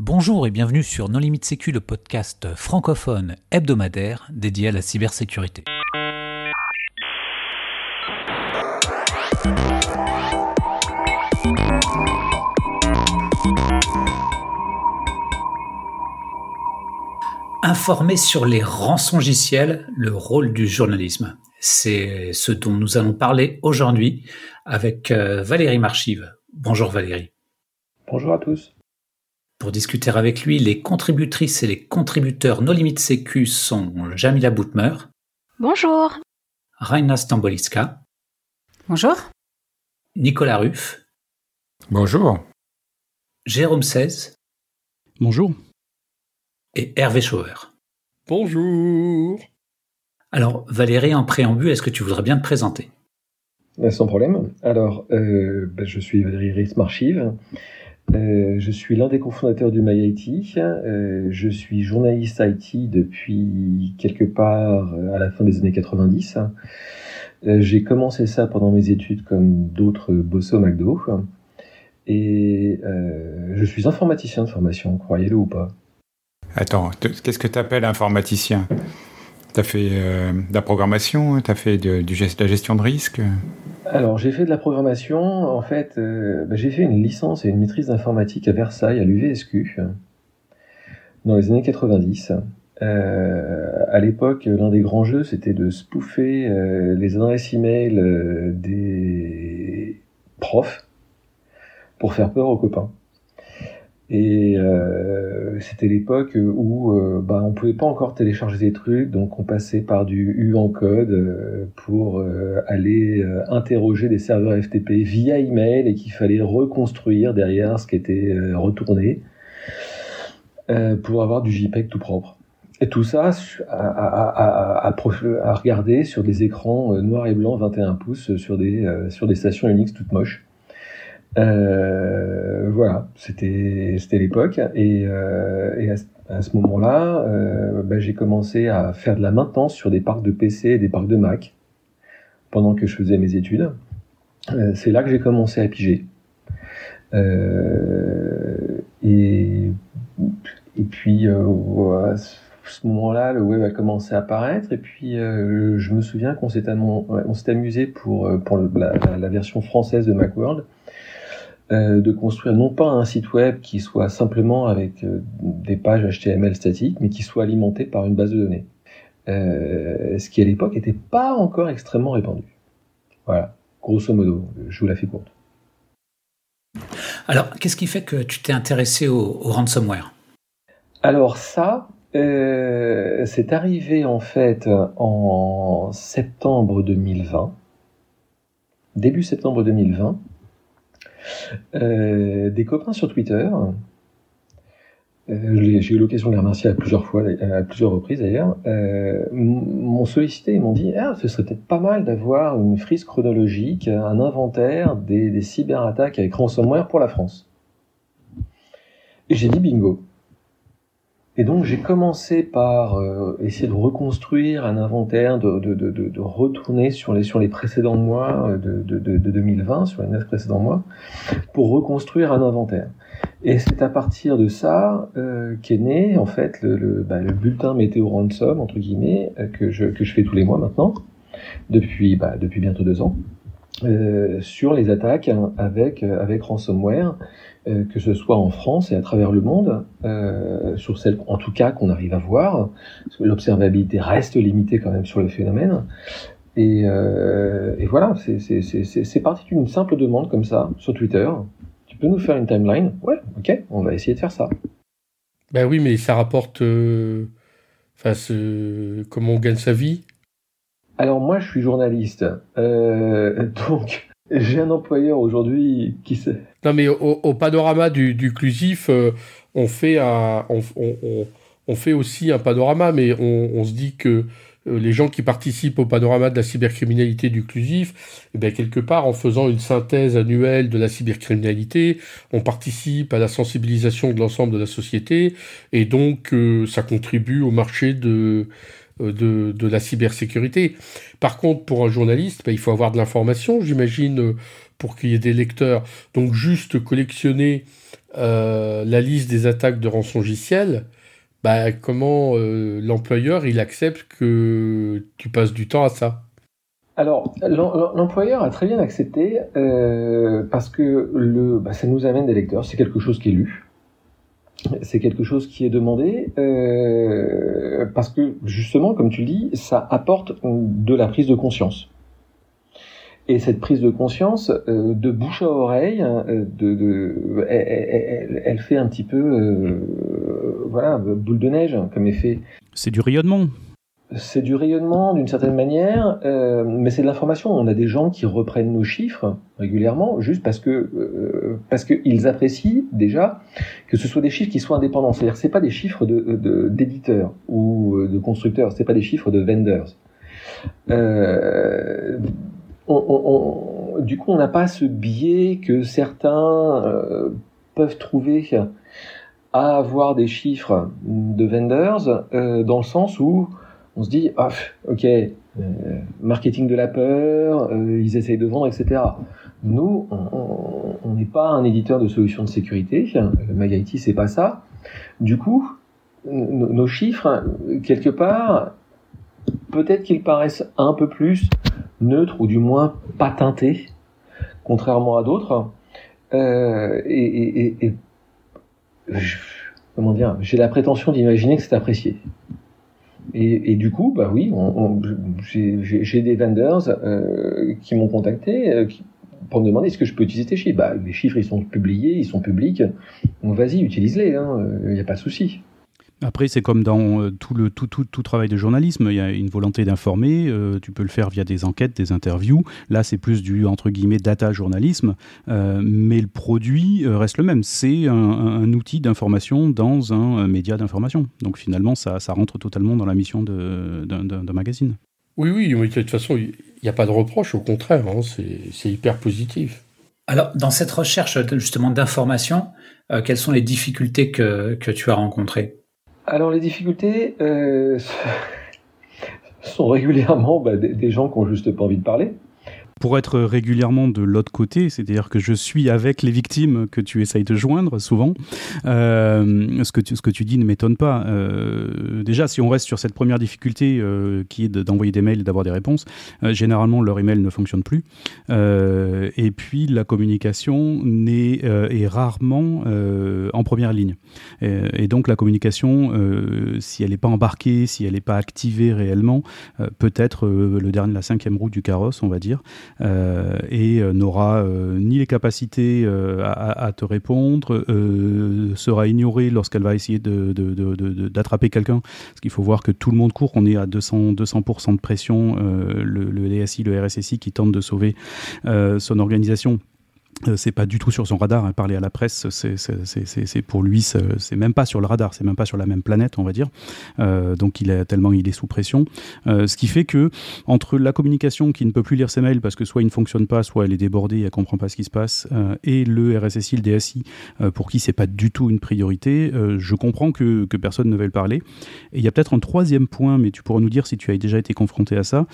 Bonjour et bienvenue sur Non Limite Sécu, le podcast francophone hebdomadaire dédié à la cybersécurité. Informer sur les rançongiciels, le rôle du journalisme. C'est ce dont nous allons parler aujourd'hui avec euh, Valérie Marchive. Bonjour Valérie. Bonjour à tous. Pour discuter avec lui, les contributrices et les contributeurs No Limite Sécu sont Jamila Boutmer. Bonjour. Raina Stamboliska. Bonjour. Nicolas Ruff. Bonjour. Jérôme 16. Bonjour. Et Hervé Schauer. Bonjour. Alors, Valérie, en préambule, est-ce que tu voudrais bien te présenter? Sans problème. Alors, euh, ben, je suis Valérie Ritz Marchive. Euh, je suis l'un des cofondateurs du MyIT. Euh, je suis journaliste IT depuis quelque part euh, à la fin des années 90. Euh, j'ai commencé ça pendant mes études comme d'autres bossés au McDo. Et je suis informaticien de formation, croyez-le ou pas. Attends, qu'est-ce que tu appelles informaticien? Tu as fait euh, de la programmation Tu as fait de, de la gestion de risque? Alors, j'ai fait de la programmation. En fait, euh, bah, j'ai fait une licence et une maîtrise d'informatique à Versailles, à l'UVSQ, dans les années 90. Euh, à l'époque, l'un des grands jeux, c'était de spoofer euh, les adresses e-mail des profs pour faire peur aux copains. Et euh, c'était l'époque où euh, bah, on pouvait pas encore télécharger des trucs, donc on passait par du U en code euh, pour euh, aller euh, interroger des serveurs FTP via email et qu'il fallait reconstruire derrière ce qui était retourné pour avoir du JPEG tout propre. Et tout ça à, à, regarder sur des écrans noirs et blancs 21 pouces sur des, sur des stations Unix toutes moches. Euh, voilà, c'était l'époque et, euh, et, à, ce moment-là, euh, bah, j'ai commencé à faire de la maintenance sur des parcs de PC et des parcs de Mac pendant que je faisais mes études. Euh, c'est là que j'ai commencé à piger. Et puis à ce moment-là, le web a commencé à apparaître et puis je me souviens qu'on s'est amusé pour la version française de Macworld euh, de construire non pas un site web qui soit simplement avec euh, des pages HTML statiques, mais qui soit alimenté par une base de données. Euh, ce qui à l'époque n'était pas encore extrêmement répandu. Voilà, grosso modo, je vous la fais courte. Alors, qu'est-ce qui fait que tu t'es intéressé au, au, ransomware? Alors ça, euh, c'est arrivé en fait en septembre 2020, début septembre 2020. Euh, des copains sur Twitter. Euh, j'ai eu l'occasion de les remercier à plusieurs fois, à plusieurs reprises d'ailleurs, euh, m'ont sollicité et m'ont dit ah, ce serait peut-être pas mal d'avoir une frise chronologique, un inventaire des, des cyberattaques avec ransomware pour la France. Et j'ai dit bingo. Et donc j'ai commencé par euh, essayer de reconstruire un inventaire, de, retourner sur les, sur les précédents mois de, de, de 2020, sur les neuf précédents mois, pour reconstruire un inventaire. Et c'est à partir de ça euh, qu'est né en fait bah, le, bulletin météo ransom entre guillemets euh, que je, que je fais tous les mois maintenant, depuis, bah, depuis bientôt deux ans. Euh, sur les attaques avec, avec ransomware, euh, que ce soit en France et à travers le monde, euh, sur celles en tout cas qu'on arrive à voir. L'observabilité reste limitée quand même sur le phénomène. Et, euh, et voilà, c'est parti d'une simple demande comme ça sur Twitter. Tu peux nous faire une timeline? Ouais, ok, on va essayer de faire ça. Ben oui, mais ça rapporte. Enfin, comment on gagne sa vie? Alors moi, je suis journaliste, donc j'ai un employeur aujourd'hui qui sait? Non, mais au, panorama du, du clusif, euh, on fait un, on, on, on, fait aussi un panorama, mais on, on se dit que euh, les gens qui participent au panorama de la cybercriminalité du clusif, eh bien, quelque part, en faisant une synthèse annuelle de la cybercriminalité, on participe à la sensibilisation de l'ensemble de la société, et donc euh, ça contribue au marché de de, de, la cybersécurité. Par contre, pour un journaliste, ben, il faut avoir de l'information, j'imagine, pour qu'il y ait des lecteurs. Donc juste collectionner la liste des attaques de rançongiciel, bah, comment l'employeur il accepte que tu passes du temps à ça? Alors, l'employeur a très bien accepté parce que bah, ça nous amène des lecteurs, c'est quelque chose qui est lu c'est quelque chose qui est demandé euh, parce que justement, comme tu le dis, ça apporte de la prise de conscience. Et cette prise de conscience, euh, de bouche à oreille, euh, de, elle, elle, fait un petit peu, voilà, boule de neige comme effet. C'est du rayonnement c'est du rayonnement d'une certaine manière, euh, mais c'est de l'information. On a des gens qui reprennent nos chiffres régulièrement, juste parce que euh, qu'ils apprécient déjà que ce soit des chiffres qui soient indépendants. C'est-à-dire que c'est pas des chiffres d'éditeurs ou euh, de constructeurs, c'est pas des chiffres de vendors. Du coup, on n'a pas ce biais que certains peuvent trouver à avoir des chiffres de vendors, dans le sens où on se dit, ah, ok, euh, marketing de la peur, euh, ils essayent de vendre, etc. Nous, on n'est pas un éditeur de solutions de sécurité. MagIT, c'est pas ça. Du coup, nos chiffres, quelque part, peut-être qu'ils paraissent un peu plus neutres ou du moins pas teintés, contrairement à d'autres. Euh, et, comment dire, j'ai la prétention d'imaginer que c'est apprécié. Et, du coup, bah oui, j'ai des vendors euh, qui m'ont contacté euh, pour me demander est-ce que je peux utiliser tes chiffres. Bah, les chiffres, ils sont publiés, ils sont publics. Donc vas-y, utilise-les, il hein, n'y a pas de souci. Après, c'est comme dans euh, tout, le, tout, tout, tout, travail de journalisme, il y a une volonté d'informer, euh, tu peux le faire via des enquêtes, des interviews. Là, c'est plus du, entre guillemets, data journalisme, euh, mais le produit reste le même. C'est un, outil d'information dans un média d'information. Donc finalement, ça, ça, rentre totalement dans la mission d'un magazine. Oui, oui, mais de toute façon, il n'y a pas de reproche, au contraire, hein, c'est hyper positif. Alors, dans cette recherche justement d'information, quelles sont les difficultés que, que tu as rencontrées? Alors les difficultés euh, sont régulièrement bah, des, gens qui ont juste pas envie de parler pour être régulièrement de l'autre côté, c'est-à-dire que je suis avec les victimes que tu essayes de joindre souvent. Euh, ce, que tu, ce que tu dis ne m'étonne pas. Euh, déjà, si on reste sur cette première difficulté euh, qui est d'envoyer des mails et d'avoir des réponses, généralement leur email ne fonctionne plus. et puis la communication n'est, est rarement en première ligne. Et, donc la communication, si elle n'est pas embarquée, si elle n'est pas activée réellement, peut être le dernier, la cinquième roue du carrosse, on va dire. Euh, et euh, n'aura euh, ni les capacités à, te répondre, sera ignorée lorsqu'elle va essayer d'attraper quelqu'un. Parce qu'il faut voir que tout le monde court, on est à 200%, 200 de pression, le, le DSI, le RSSI qui tente de sauver son organisation c'est pas du tout sur son radar. Hein. Parler à la presse, c'est pour lui, c'est même pas sur le radar, c'est même pas sur la même planète, on va dire. Euh, donc il est tellement il est sous pression, euh, ce qui fait que entre la communication qui ne peut plus lire ses mails parce que soit il ne fonctionne pas, soit elle est débordée, elle comprend pas ce qui se passe, et le RSSI, le DSI, pour qui c'est pas du tout une priorité, je comprends que, que personne ne veuille le parler. Et il y a peut-être un troisième point, mais tu pourras nous dire si tu as déjà été confronté à ça.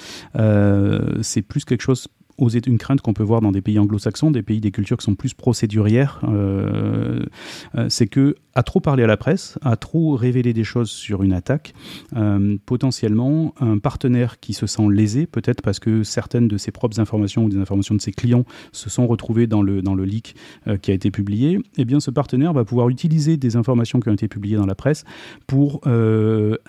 c'est plus quelque chose une crainte qu'on peut voir dans des pays anglo-saxons, des pays des cultures qui sont plus procédurières, euh, euh, c'est que à trop parler à la presse, à trop révéler des choses sur une attaque, euh, potentiellement un partenaire qui se sent lésé, peut-être parce que certaines de ses propres informations ou des informations de ses clients se sont retrouvées dans le, dans le leak qui a été publié, eh bien ce partenaire va pouvoir utiliser des informations qui ont été publiées dans la presse pour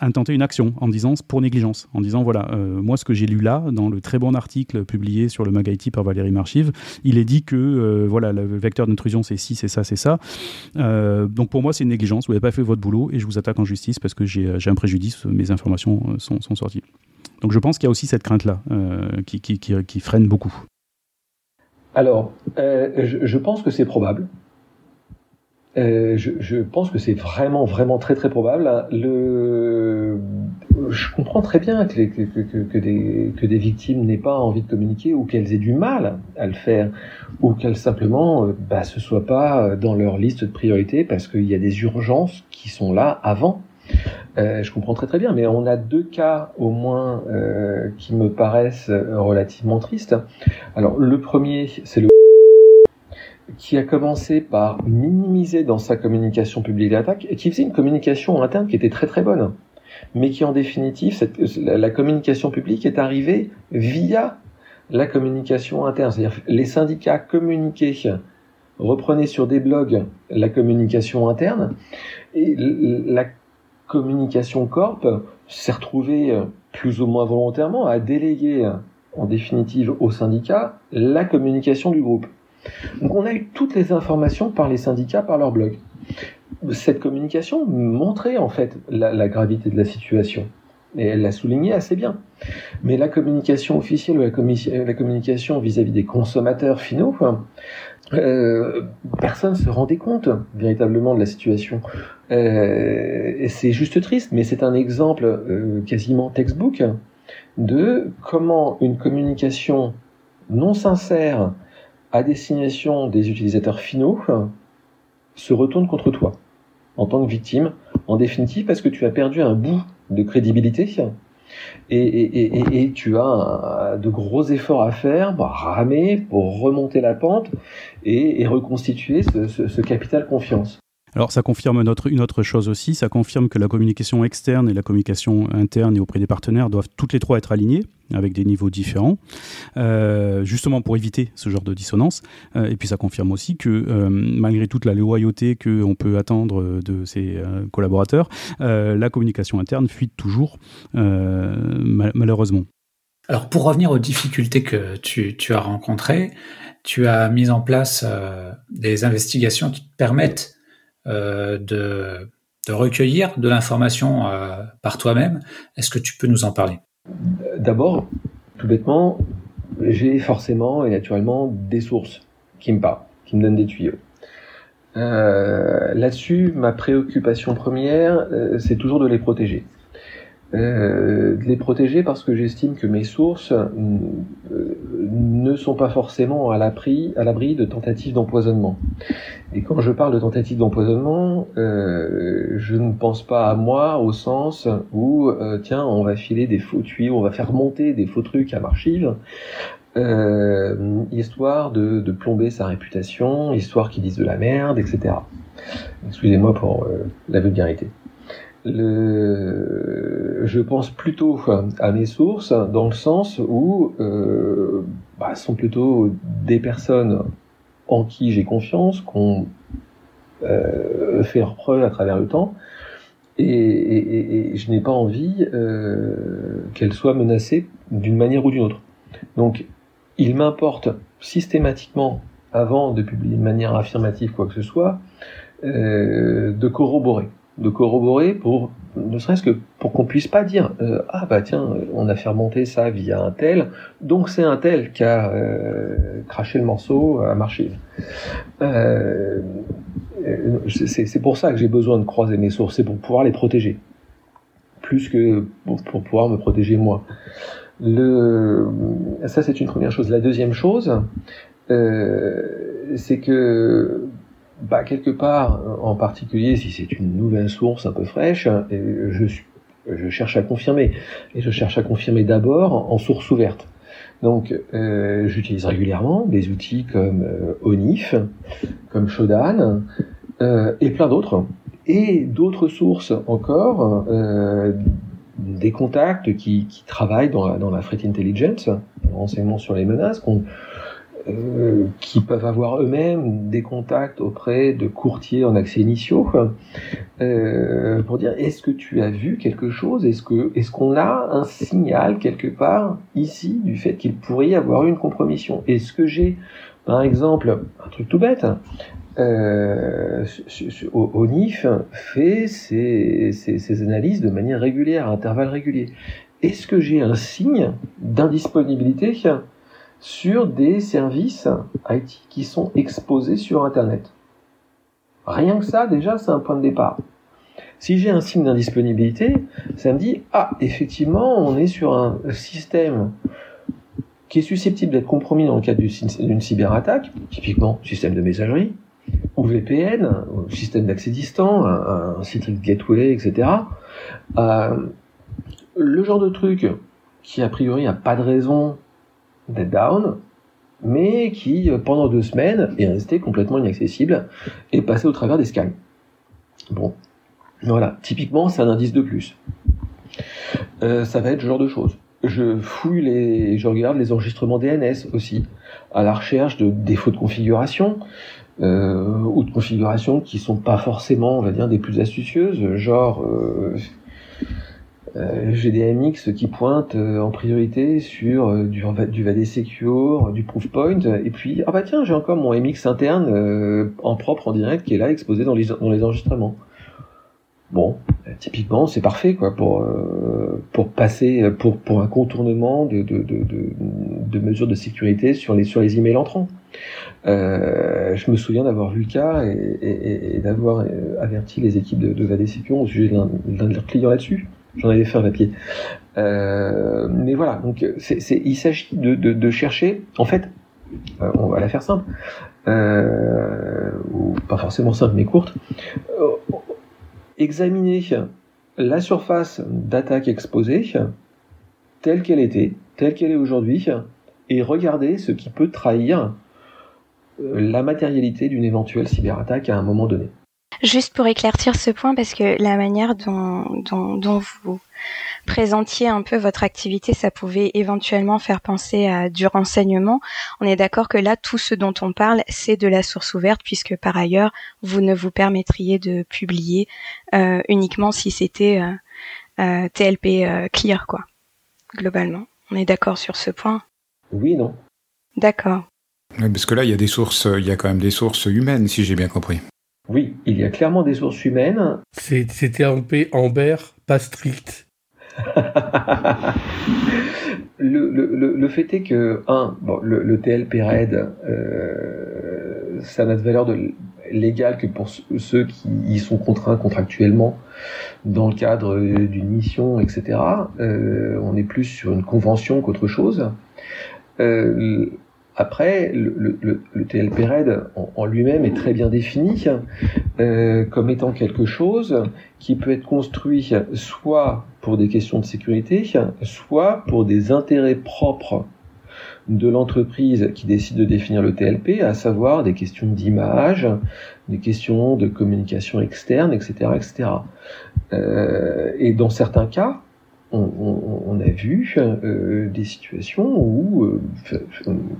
intenter une action en disant pour négligence, en disant voilà, moi ce que j'ai lu là, dans le très bon article publié sur le MagIT par Valérie Marchive, il est dit que euh, voilà, le vecteur d'intrusion c'est ci, c'est ça, c'est ça. Euh, donc pour moi, c'est une négligence. Vous n'avez pas fait votre boulot et je vous attaque en justice parce que j'ai un préjudice, mes informations euh, sont, sorties. Donc je pense qu'il y a aussi cette crainte-là qui, freine beaucoup. Alors, je, pense que c'est probable. Euh, je, je, pense que c'est vraiment, vraiment très, très probable. Le... Je comprends très bien que, que, que, que des, que des victimes n'aient pas envie de communiquer ou qu'elles aient du mal à le faire ou qu'elles simplement euh, bah, ce soit pas dans leur liste de priorités parce qu'il y a des urgences qui sont là avant. Euh, je comprends très très bien, mais on a deux cas au moins euh, qui me paraissent relativement tristes. Alors le premier, c'est le qui a commencé par minimiser dans sa communication publique d'attaque et qui faisait une communication interne qui était très très bonne, mais qui en définitive, cette, la, communication publique est arrivée via la communication interne, c'est-à-dire les syndicats communiquaient, reprenaient sur des blogs la communication interne et la communication corp s'est retrouvée plus ou moins volontairement à déléguer en définitive au syndicat la communication du groupe. Donc on a eu toutes les informations par les syndicats, par leur blog. Cette communication montrait en fait la, gravité de la situation. Et elle l'a souligné assez bien. Mais la communication officielle ou la, communication vis-à-vis des consommateurs finaux, euh, personne ne se rendait compte véritablement de la situation. Euh, c'est juste triste, mais c'est un exemple euh, quasiment textbook de comment une communication non sincère à destination des utilisateurs finaux se retourne contre toi en tant que victime, en définitive parce que tu as perdu un bout de crédibilité et, tu as de gros efforts à faire pour ramer, pour remonter la pente et, reconstituer ce capital confiance. Alors ça confirme une autre chose aussi, ça confirme que la communication externe et la communication interne et auprès des partenaires doivent toutes les trois être alignées avec des niveaux différents, euh, justement pour éviter ce genre de dissonance. Euh, et puis ça confirme aussi que euh, malgré toute la loyauté qu'on peut attendre de ses collaborateurs, la communication interne fuit toujours, malheureusement. Alors pour revenir aux difficultés que tu, as rencontrées, tu as mis en place des investigations qui te permettent de, de, recueillir de l'information euh, par toi-même. Est-ce que tu peux nous en parler? D'abord, tout bêtement, j'ai forcément et naturellement des sources qui me parlent, qui me donnent des tuyaux. Euh, Là-dessus, ma préoccupation première, euh, c'est toujours de les protéger. Euh, de les protéger parce que j'estime que mes sources euh, ne sont pas forcément à l'abri, de tentatives d'empoisonnement. Et quand je parle de tentatives d'empoisonnement, euh, je ne pense pas à moi au sens où tiens, on va filer des faux tuyaux, on va faire monter des faux trucs à Marchive, euh, histoire de, de, plomber sa réputation, histoire qu'ils disent de la merde, etc. Excusez-moi pour la vulgarité je pense plutôt à mes sources dans le sens où euh, bah, sont plutôt des personnes en qui j'ai confiance, qu'on euh, fait leur preuve à travers le temps, et, et, je n'ai pas envie euh, qu'elles soient menacées d'une manière ou d'une autre. Donc, il m'importe systématiquement, avant de publier de manière affirmative quoi que ce soit, euh, de corroborer de corroborer pour ne serait-ce que pour qu'on puisse pas dire euh, ah bah tiens on a fait remonter ça via un tel donc c'est un tel qui a euh, craché le morceau à Marchive. Euh, c'est pour ça que j'ai besoin de croiser mes sources, c'est pour pouvoir les protéger plus que pour, pour pouvoir me protéger moi. Le, ça c'est une première chose. La deuxième chose, c'est que bah, quelque part, en particulier si c'est une nouvelle source un peu fraîche, je, je cherche à confirmer. Et je cherche à confirmer d'abord en source ouverte. Donc, euh, j'utilise régulièrement des outils comme euh, Onif, comme Shodan, euh, et plein d'autres. Et d'autres sources encore, euh, des contacts qui, qui travaillent dans la, dans la threat intelligence, renseignements sur les menaces, qu'on qui peuvent avoir eux-mêmes des contacts auprès de courtiers en accès initiaux. Euh, pour dire est-ce que tu as vu quelque chose? Est-ce que est-ce qu'on a un signal quelque part ici du fait qu'il pourrait y avoir une compromission? Est-ce que j'ai par exemple un truc tout bête euh, ONIF fait ses, ses, ses, analyses de manière régulière, à intervalles réguliers. Est-ce que j'ai un signe d'indisponibilité sur des services IT qui sont exposés sur Internet. Rien que ça, déjà, c'est un point de départ. Si j'ai un signe d'indisponibilité, ça me dit, ah, effectivement, on est sur un système qui est susceptible d'être compromis dans le cadre d'une cyberattaque, typiquement système de messagerie, ou VPN, système d'accès distant, un, site gateway, etc. Euh, le genre de truc qui, a priori, n'a pas de raison d'être down, mais qui, pendant deux semaines, est resté complètement inaccessible et passé au travers des scans. Bon, voilà, typiquement, c'est un indice de plus. Euh, ça va être ce genre de choses. Je fouille les, je regarde les enregistrements DNS aussi, à la recherche de défauts de configuration, euh, ou de configurations qui sont pas forcément, on va dire, des plus astucieuses, genre euh, euh, j'ai des MX qui pointent euh, en priorité sur euh, du, du VAD Secure, du Proofpoint, et puis ah bah tiens j'ai encore mon MX interne en propre en direct qui est là exposé dans les, enregistrements. Bon, typiquement c'est parfait quoi pour passer pour un contournement de mesures de sécurité sur les sur les emails entrants. Euh, je me souviens d'avoir vu le cas et, d'avoir averti les équipes de, de Secure au sujet d'un de leurs clients là-dessus. J'en avais fait un papier. Euh, mais voilà, donc il s'agit de, chercher, en fait, euh, on va la faire simple, euh, ou pas forcément simple mais courte, examiner la surface d'attaque exposée telle qu'elle était, telle qu'elle est aujourd'hui, et regarder ce qui peut trahir la matérialité d'une éventuelle cyberattaque à un moment donné. Juste pour éclaircir ce point, parce que la manière dont, dont, dont, vous présentiez un peu votre activité, ça pouvait éventuellement faire penser à du renseignement. On est d'accord que là, tout ce dont on parle, c'est de la source ouverte, puisque par ailleurs, vous ne vous permettriez de publier euh, uniquement si c'était euh, euh, TLP euh, clear, quoi, globalement. On est d'accord sur ce point? Oui, non. D'accord. parce que là, il y a des sources, il y a quand même des sources humaines, si j'ai bien compris. Oui, il y a clairement des sources humaines. C'était un P Amber, pas strict. le, le, le, fait est que, un, bon, le, le TLP RAID, euh, ça n'a de valeur de, légale que pour ceux qui y sont contraints contractuellement dans le cadre d'une mission, etc. Euh, on est plus sur une convention qu'autre chose. Euh, après, le, le, le TLP RAID en, en lui-même est très bien défini euh, comme étant quelque chose qui peut être construit soit pour des questions de sécurité, soit pour des intérêts propres de l'entreprise qui décide de définir le TLP, à savoir des questions d'image, des questions de communication externe, etc., etc. Euh, et dans certains cas, on, a vu euh, des situations où, euh,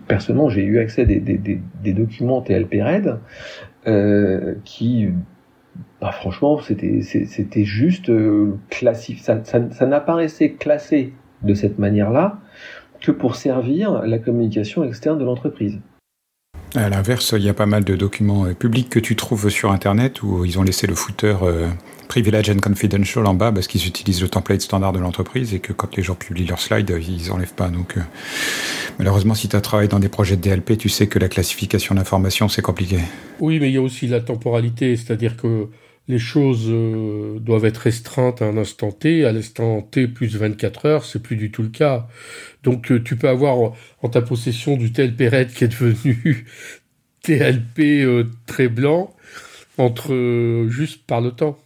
personnellement, j'ai eu accès à des, documents TLP RED euh, qui, bah, franchement, c'était juste classique. Ça, ça n'apparaissait classé de cette manière-là que pour servir la communication externe de l'entreprise. À l'inverse, il y a pas mal de documents publics que tu trouves sur Internet où ils ont laissé le footer Privilege and Confidential en bas parce qu'ils utilisent le template standard de l'entreprise et que quand les gens publient leurs slides, ils enlèvent pas. Donc, euh, malheureusement, si tu as travaillé dans des projets de DLP, tu sais que la classification d'informations, c'est compliqué. Oui, mais il y a aussi la temporalité, c'est-à-dire que les choses euh, doivent être restreintes à un instant T. À l'instant T plus 24 heures, c'est plus du tout le cas. Donc, euh, tu peux avoir en ta possession du TLP RED qui est devenu TLP très blanc entre juste par le temps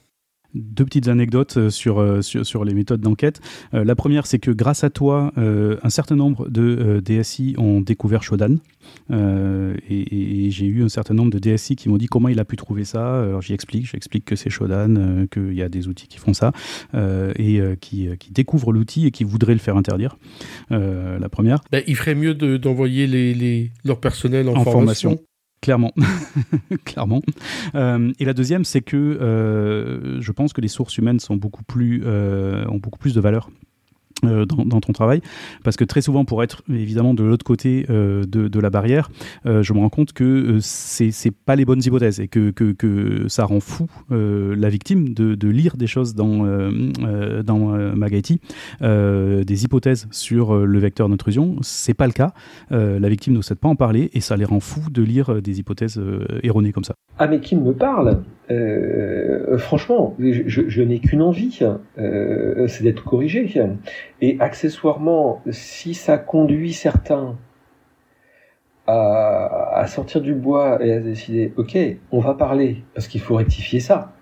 deux petites anecdotes euh, sur, euh, sur, sur les méthodes d'enquête. Euh, la première, c'est que grâce à toi, un certain nombre de DSI ont découvert Shodan. et, j'ai eu un certain nombre de DSI qui m'ont dit comment il a pu trouver ça. Alors j'y explique, j'explique que c'est Shodan, qu'il y a des outils qui font ça, et qui, qui découvrent l'outil et qui voudraient le faire interdire. la première. Ben, il ferait mieux d'envoyer les, les, leur personnel en, formation. Clairement, clairement. Euh, et la deuxième, c'est que euh, je pense que les sources humaines sont beaucoup plus, euh, ont beaucoup plus de valeur dans, dans, ton travail. Parce que très souvent pour être évidemment de l'autre côté euh, de, la barrière euh, je me rends compte que euh, c'est c'est pas les bonnes hypothèses et que, que, ça rend fou euh, la victime de, lire des choses dans dans Magaiti des hypothèses sur le vecteur d'intrusion. C'est pas le cas. La victime ne souhaite pas en parler et ça les rend fous de lire des hypothèses erronées comme ça. Ah mais qui me parle? Franchement je, n'ai qu'une envie c'est d'être corrigé. Et accessoirement, si ça conduit certains à, sortir du bois et à décider, ok, on va parler parce qu'il faut rectifier ça,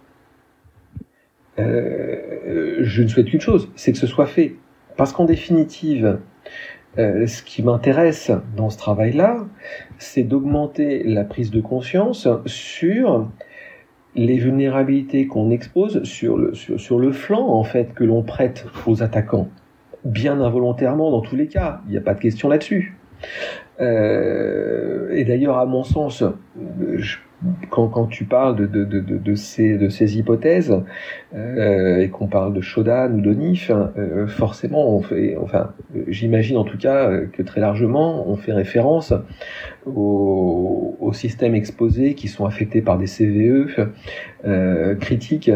euh, je ne souhaite qu'une chose, c'est que ce soit fait. Parce qu'en définitive, Euh, ce qui m'intéresse dans ce travail-là, c'est d'augmenter la prise de conscience sur les vulnérabilités qu'on expose sur le, sur, le flanc en fait que l'on prête aux attaquants, bien involontairement dans tous les cas, il n'y a pas de question là-dessus. Euh, et d'ailleurs, à mon sens, je quand, tu parles de, de, de, de, ces, de hypothèses euh, et qu'on parle de Shodan ou d'Onif, euh, forcément, on fait, enfin, j'imagine en tout cas que très largement, on fait référence aux, systèmes exposés qui sont affectés par des CVE euh, critiques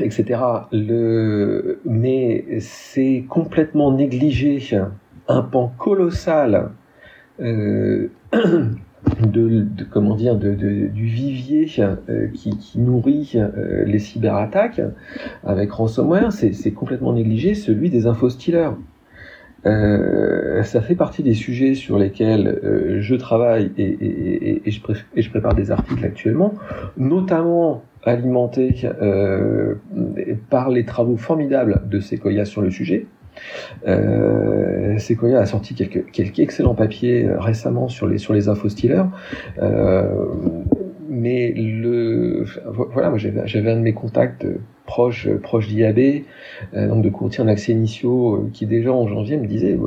etc. Mais c'est complètement négligé un pan colossal euh, de, comment dire de, du vivier euh, qui, nourrit euh, les cyberattaques avec ransomware, c'est complètement négligé celui des infostealers. Euh, ça fait partie des sujets sur lesquels je travaille et, je prépare des articles actuellement, notamment alimentés par les travaux formidables de Sequoia sur le sujet. Euh, Sequoia a sorti quelques, excellents papiers euh, récemment sur les, sur les. Euh, mais le, voilà, moi j'avais un de mes contacts proches proche d'IAB, euh, donc de courtiers en accès initiaux, qui déjà en janvier me disait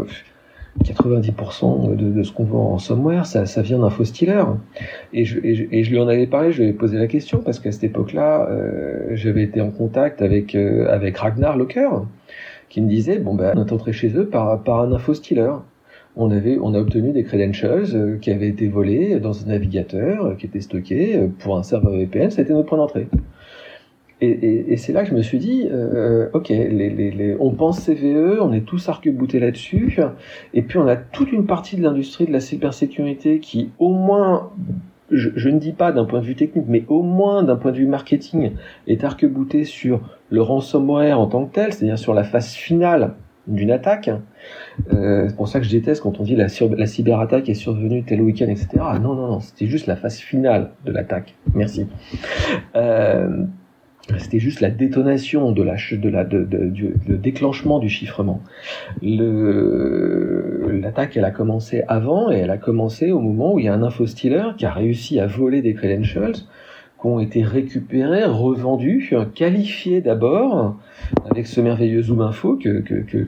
90% de, ce qu'on voit en ransomware, ça, ça vient d'infostealer. Et je, et, je, lui en avais parlé, je lui avais posé la question, parce qu'à cette époque-là, euh, j'avais été en contact avec, avec Ragnar Locker, qui me disait bon ben on est entré chez eux par, par un infostealer. On avait, on a obtenu des credentials euh, qui avaient été volés dans un navigateur euh, qui était stocké euh, pour un serveur VPN. C'était notre point d'entrée. Et, et, c'est là que je me suis dit, ok, les, les, on pense CVE, on est tous arc-boutés là-dessus, et puis on a toute une partie de l'industrie de la cybersécurité qui, au moins, je, je ne dis pas d'un point de vue technique, mais au moins d'un point de vue marketing, est arc-bouté sur le ransomware en tant que tel, c'est-à-dire sur la phase finale d'une attaque. Euh, c'est pour ça que je déteste quand on dit la, la cyberattaque est survenue tel week-end, etc. Non, non, non, c'était juste la phase finale de l'attaque. Merci. Euh, c'était juste la détonation de la, de la, de, de, du le déclenchement du chiffrement. L'attaque, elle a commencé avant et elle a commencé au moment où il y a un infostealer qui a réussi à voler des credentials ont été récupérés, revendus, qualifiés d'abord avec ce merveilleux Zoom Info que, que, que,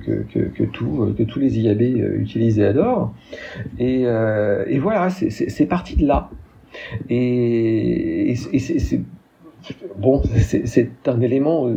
que, tout, que tous les IAB euh, utilisent et adorent. Et, euh, et voilà, c'est parti de là. Et, et c'est bon, c'est un élément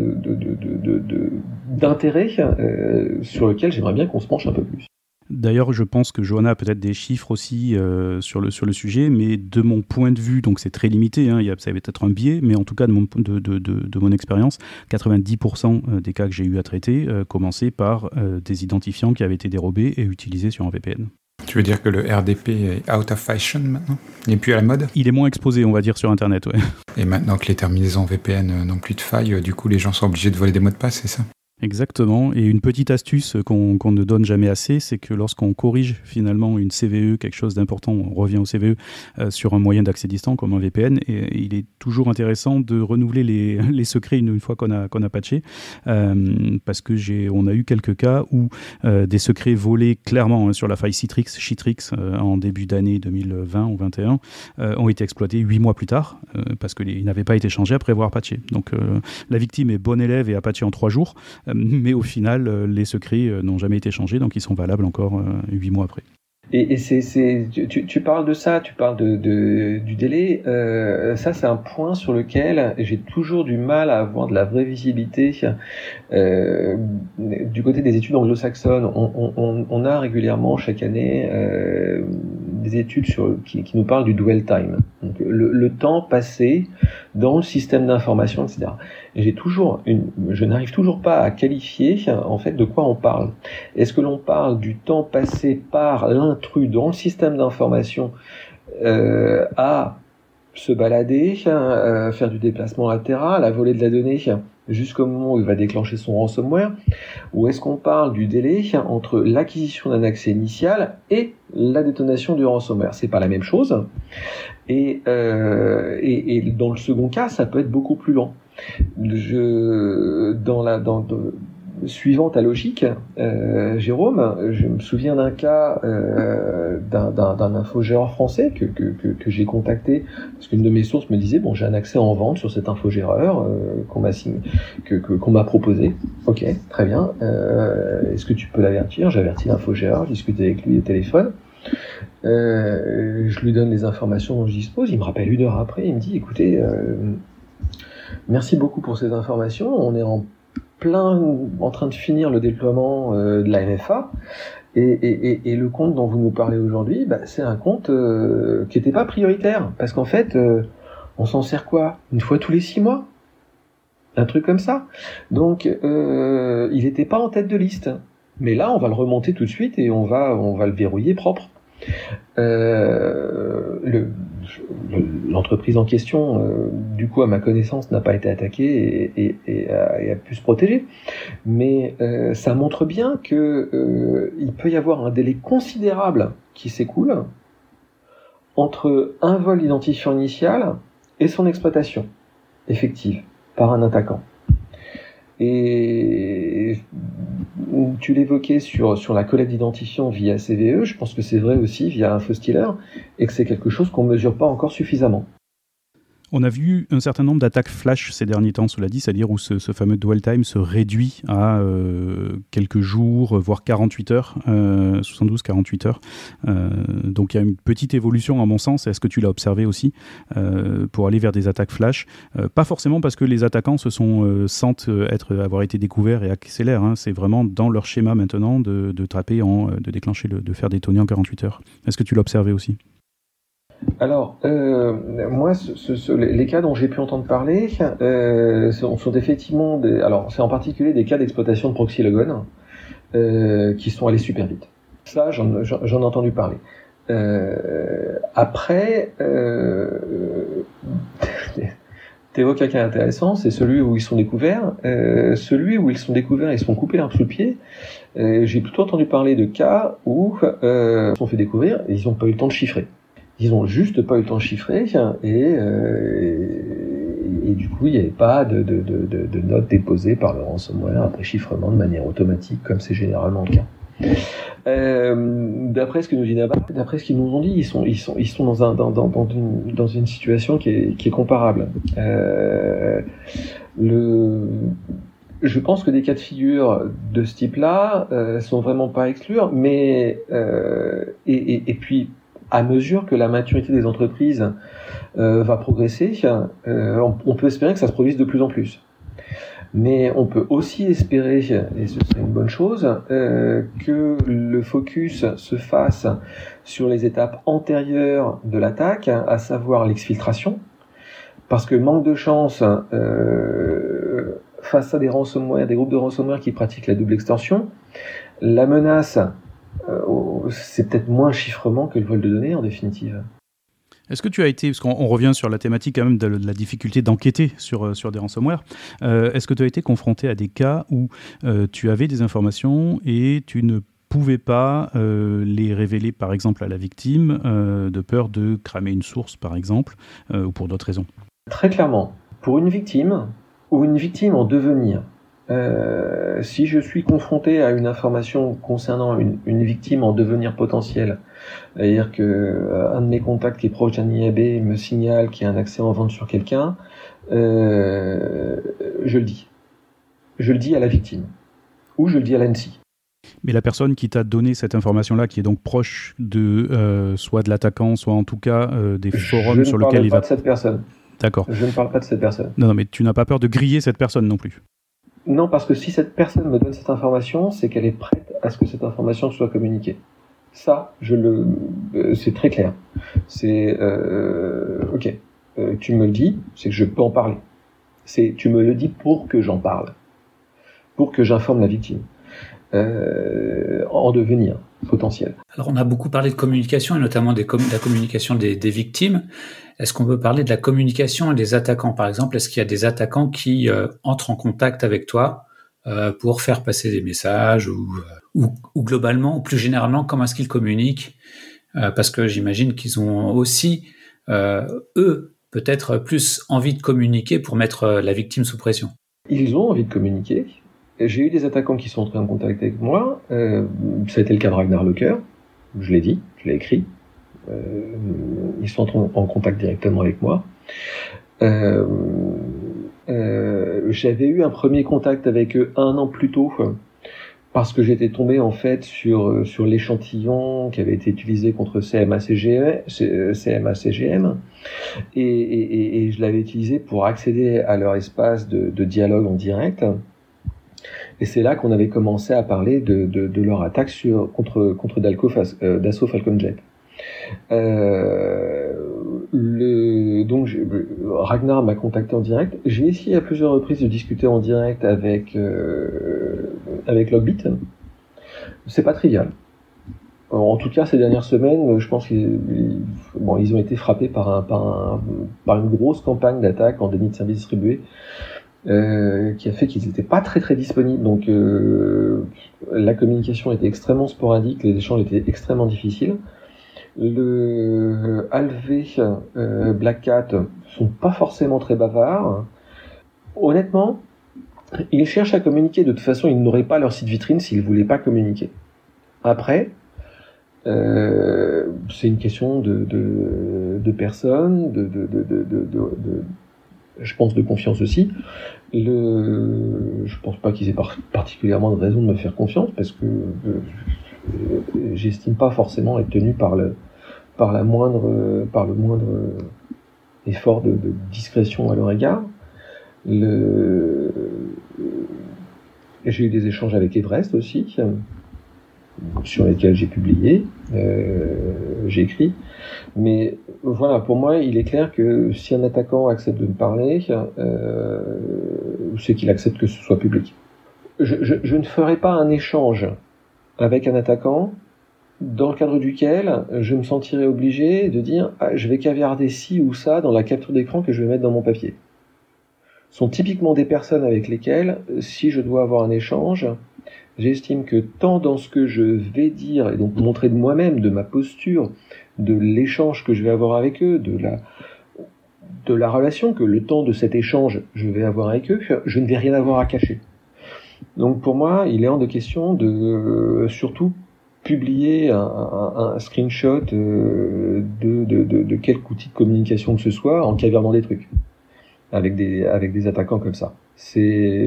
d'intérêt de, de, euh, sur lequel j'aimerais bien qu'on se penche un peu plus. D'ailleurs, je pense que Johanna a peut-être des chiffres aussi euh, sur, le, sujet, mais de mon point de vue, donc c'est très limité, hein, ça va être un biais, mais en tout cas de mon, expérience, 90% euh, des cas que j'ai eu à traiter euh, commençaient par des identifiants qui avaient été dérobés et utilisés sur un VPN. Tu veux dire que le RDP est out of fashion maintenant? Il n'est plus à la mode? Il est moins exposé, on va dire, sur Internet, ouais. Et maintenant que les terminaisons VPN n'ont plus de failles, du coup, les gens sont obligés de voler des mots de passe, c'est ça? Exactement. Et une petite astuce qu'on ne donne jamais assez, c'est que lorsqu'on corrige finalement une CVE, quelque chose d'important, on revient au CVE euh, sur un moyen d'accès distant comme un VPN, et, il est toujours intéressant de renouveler les, secrets une, fois qu'on a, patché, euh, parce que j'ai, on a eu quelques cas où euh, des secrets volés clairement hein, sur la faille Citrix, Citrix en début d'année 2020 ou 2021 ont été exploités huit mois plus tard, parce qu'ils n'avaient pas été changés après avoir patché. Donc la victime est bonne élève et a patché en trois jours. Euh, mais au final, euh, les secrets euh, n'ont jamais été changés, donc ils sont valables encore huit mois après. Et, c'est, tu, parles de ça, tu parles du délai. Ça, c'est un point sur lequel j'ai toujours du mal à avoir de la vraie visibilité. Du côté des études anglo-saxonnes, on, a régulièrement chaque année des études qui, nous parlent du dwell time, donc le temps passé dans le système d'information, etc. Et j'ai toujours je n'arrive toujours pas à qualifier en fait de quoi on parle. Est-ce que l'on parle du temps passé par l'intrus dans le système d'information euh, à se balader, euh, faire du déplacement latéral, à voler de la donnée jusqu'au moment où il va déclencher son ransomware Ou est-ce qu'on parle du délai entre l'acquisition d'un accès initial et la détonation du ransomware? C'est pas la même chose. Et, euh, et, dans le second cas, ça peut être beaucoup plus lent. Je, dans la, dans, suivant ta logique, euh, Jérôme, je me souviens d'un cas euh, d'un infogéreur français que, que, que, j'ai contacté parce qu'une de mes sources me disait bon j'ai un accès en vente sur cet infogéreur euh, qu'on m'a que m'a proposé. Ok, très bien. Est-ce que tu peux l'avertir? J'avertis l'infogéreur, je discute avec lui au téléphone. Je lui donne les informations dont je dispose. Il me rappelle une heure après, il me dit écoutez, merci beaucoup pour ces informations. On est en plein en train de finir le déploiement euh, de la MFA. Et, le compte dont vous nous parlez aujourd'hui, bah, c'est un compte euh, qui n'était pas prioritaire. Parce qu'en fait, euh, on s'en sert quoi? Une fois tous les six mois? Un truc comme ça? Donc, il n'était pas en tête de liste. Mais là, on va le remonter tout de suite et on va, on va le verrouiller propre. L'entreprise en question, euh, du coup, à ma connaissance, n'a pas été attaquée et, a, pu se protéger. Mais euh, ça montre bien que euh, peut y avoir un délai considérable qui s'écoule entre un vol d'identifiant initial et son exploitation effective par un attaquant. Et tu l'évoquais sur, la collecte d'identifiants via CVE, je pense que c'est vrai aussi via InfoStealer, et que c'est quelque chose qu'on ne mesure pas encore suffisamment. On a vu un certain nombre d'attaques flash ces derniers temps, cela dit, c'est-à-dire où ce, fameux dwell time se réduit à euh, quelques jours, voire 48 heures, 72-48 euh, heures. Euh, donc il y a une petite évolution à mon sens, est-ce que tu l'as observé aussi, pour aller vers des attaques flash? Pas forcément parce que les attaquants se sentent être, avoir été découverts et accélèrent, hein. c'est vraiment dans leur schéma maintenant de, de déclencher, le, de faire des en 48 heures. Est-ce que tu l'as observé aussi? Alors, euh, moi, les cas dont j'ai pu entendre parler euh, sont, sont, effectivement des. Alors, c'est en particulier des cas d'exploitation de proxy logon euh, qui sont allés super vite. Ça, j'en ai entendu parler. Euh, après, t'évoques un cas intéressant, c'est celui où ils sont découverts. Celui où ils sont découverts, ils se font couper l'arbre sous le pied. J'ai plutôt entendu parler de cas où ils se sont fait découvrir et ils n'ont pas eu le temps de chiffrer. Ils ont juste pas eu le temps de chiffrer et, euh, et, du coup il n'y avait pas de, de, de, notes déposées par le ransomware après chiffrement de manière automatique comme c'est généralement le cas. Euh, d'après ce que nous dit d'après ce qu'ils nous ont dit, ils sont, ils sont, ils sont dans, un, dans, dans, une, dans une situation qui est, qui est comparable. Euh, le, je pense que des cas de figure de ce type-là euh, sont vraiment pas à exclure, mais et, et, et, puis à mesure que la maturité des entreprises euh, va progresser, euh, on, peut espérer que ça se produise de plus en plus. Mais on peut aussi espérer, et ce serait une bonne chose, euh, que le focus se fasse sur les étapes antérieures de l'attaque, à savoir l'exfiltration, parce que manque de chance, face à des ransomware, des groupes de ransomware qui pratiquent la double extorsion, la menace c'est peut-être moins chiffrement que le vol de données en définitive. Est-ce que tu as été, parce qu'on revient sur la thématique quand même de, la difficulté d'enquêter sur, euh, sur des ransomware, euh, est-ce que tu as été confronté à des cas où tu avais des informations et tu ne pouvais pas les révéler par exemple à la victime de peur de cramer une source par exemple ou pour d'autres raisons? Très clairement, pour une victime ou une victime en devenir, euh, si je suis confronté à une information concernant une, victime en devenir potentiel, c'est-à-dire que euh, un de mes contacts qui est proche d'un IAB me signale qu'il y a un accès en vente sur quelqu'un, euh, je le dis. Je le dis à la victime. Ou je le dis à l'ANSI. Mais la personne qui t'a donné cette information-là, qui est donc proche de soit de l'attaquant, soit en tout cas des forums sur lesquels il va. Je ne parle pas de cette personne. D'accord. Je ne parle pas de cette personne. Non, non, mais tu n'as pas peur de griller cette personne non plus. Non, parce que si cette personne me donne cette information, c'est qu'elle est prête à ce que cette information soit communiquée. Ça, je le, euh, c'est très clair. C'est euh, ok. Euh, tu me le dis, c'est que je peux en parler. C'est, tu me le dis pour que j'en parle, pour que j'informe la victime. En devenir potentiel. Alors on a beaucoup parlé de communication et notamment des de la communication des, des victimes. Est-ce qu'on peut parler de la communication des attaquants? Par exemple, est-ce qu'il y a des attaquants qui euh, entrent en contact avec toi euh, pour faire passer des messages ou, ou, ou, globalement, ou plus généralement, comment est-ce qu'ils communiquent? Parce que j'imagine qu'ils ont aussi, eux, peut-être plus envie de communiquer pour mettre la victime sous pression. Ils ont envie de communiquer, j'ai eu des attaquants qui sont entrés en contact avec moi. Euh, ça a été le cas de Ragnar Locker. Je l'ai dit, je l'ai écrit. Euh, ils sont entrés en contact directement avec moi. Euh, euh, j'avais eu un premier contact avec eux un an plus tôt parce que j'étais tombé en fait sur sur l'échantillon qui avait été utilisé contre CMA CGM, CMA CGM et, et, et je l'avais utilisé pour accéder à leur espace de dialogue en direct. Et c'est là qu'on avait commencé à parler de, leur attaque contre, euh, Dassault Falcon Jet. Euh, donc Ragnar m'a contacté en direct. J'ai essayé à plusieurs reprises de discuter en direct avec euh, avec Logbit. C'est pas trivial. En tout cas, ces dernières semaines, je pense qu'ils ont été frappés par, par une grosse campagne d'attaque en déni de service distribué euh, qui a fait qu'ils n'étaient pas très très disponibles. Donc euh, la communication était extrêmement sporadique, les échanges étaient extrêmement difficiles. Le Alv, euh, Black Cat sont pas forcément très bavards. Honnêtement, ils cherchent à communiquer. De toute façon, ils n'auraient pas leur site vitrine s'ils voulaient pas communiquer. Après, euh, c'est une question de, de, de personnes, de, de, je pense, de confiance aussi. Le, je pense pas qu'ils aient particulièrement de raison de me faire confiance parce que euh, j'estime pas forcément être tenu par le, par la moindre, par le moindre effort de, discrétion à leur égard. J'ai eu des échanges avec Everest aussi, sur lesquels j'ai publié, euh, j'ai écrit. Mais voilà, pour moi, il est clair que si un attaquant accepte de me parler, euh, c'est qu'il accepte que ce soit public. Je, ne ferai pas un échange avec un attaquant dans le cadre duquel je me sentirai obligé de dire ah, je vais caviarder ci ou ça dans la capture d'écran que je vais mettre dans mon papier. Sont typiquement des personnes avec lesquelles, si je dois avoir un échange, j'estime que tant dans ce que je vais dire et donc montrer de moi-même, de ma posture, de l'échange que je vais avoir avec eux, de la, relation que le temps de cet échange je vais avoir avec eux, je ne vais rien avoir à cacher. Donc pour moi, il est hors de question de euh, surtout publier un, screenshot euh, de, de, de, de, quelque outil de communication que ce soit en cavernant des trucs avec des, avec des attaquants comme ça.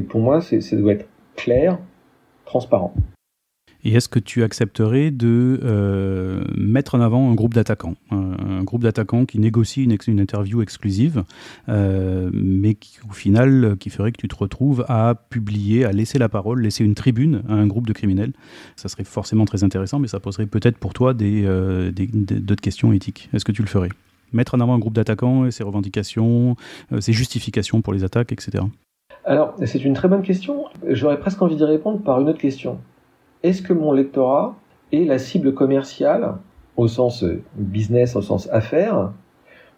Pour moi, ça doit être clair, transparent. Et est-ce que tu accepterais de euh, mettre en avant un groupe d'attaquants? Un, groupe d'attaquants qui négocie une, une interview exclusive, euh, mais qui, au final, qui ferait que tu te retrouves à publier, à laisser la parole, laisser une tribune à un groupe de criminels Ça serait forcément très intéressant, mais ça poserait peut-être pour toi des, euh, d'autres questions éthiques. Est-ce que tu le ferais? Mettre en avant un groupe d'attaquants et ses revendications, euh, ses justifications pour les attaques, etc. Alors, c'est une très bonne question. J'aurais presque envie d'y répondre par une autre question est-ce que mon lectorat est la cible commerciale, au sens business, au sens affaires,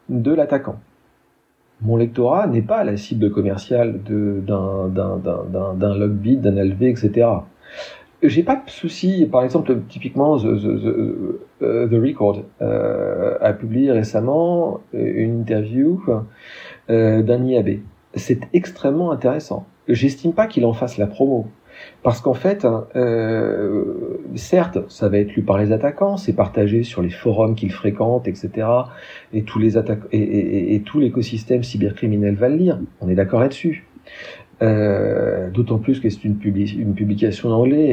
de l'attaquant? Mon lectorat n'est pas la cible commerciale d'un Logbit, d'un LV, etc. J'ai pas de souci, par exemple, typiquement, The, the, the, Record euh, a publié récemment une interview euh, d'un IAB. C'est extrêmement intéressant. J'estime pas qu'il en fasse la promo. Parce qu'en fait, hein, euh, certes, ça va être lu par les attaquants, c'est partagé sur les forums qu'ils fréquentent, etc. Et tous les et, et, tout l'écosystème cybercriminel va le lire. On est d'accord là-dessus. Euh, D'autant plus que c'est une, publi une, publication en anglais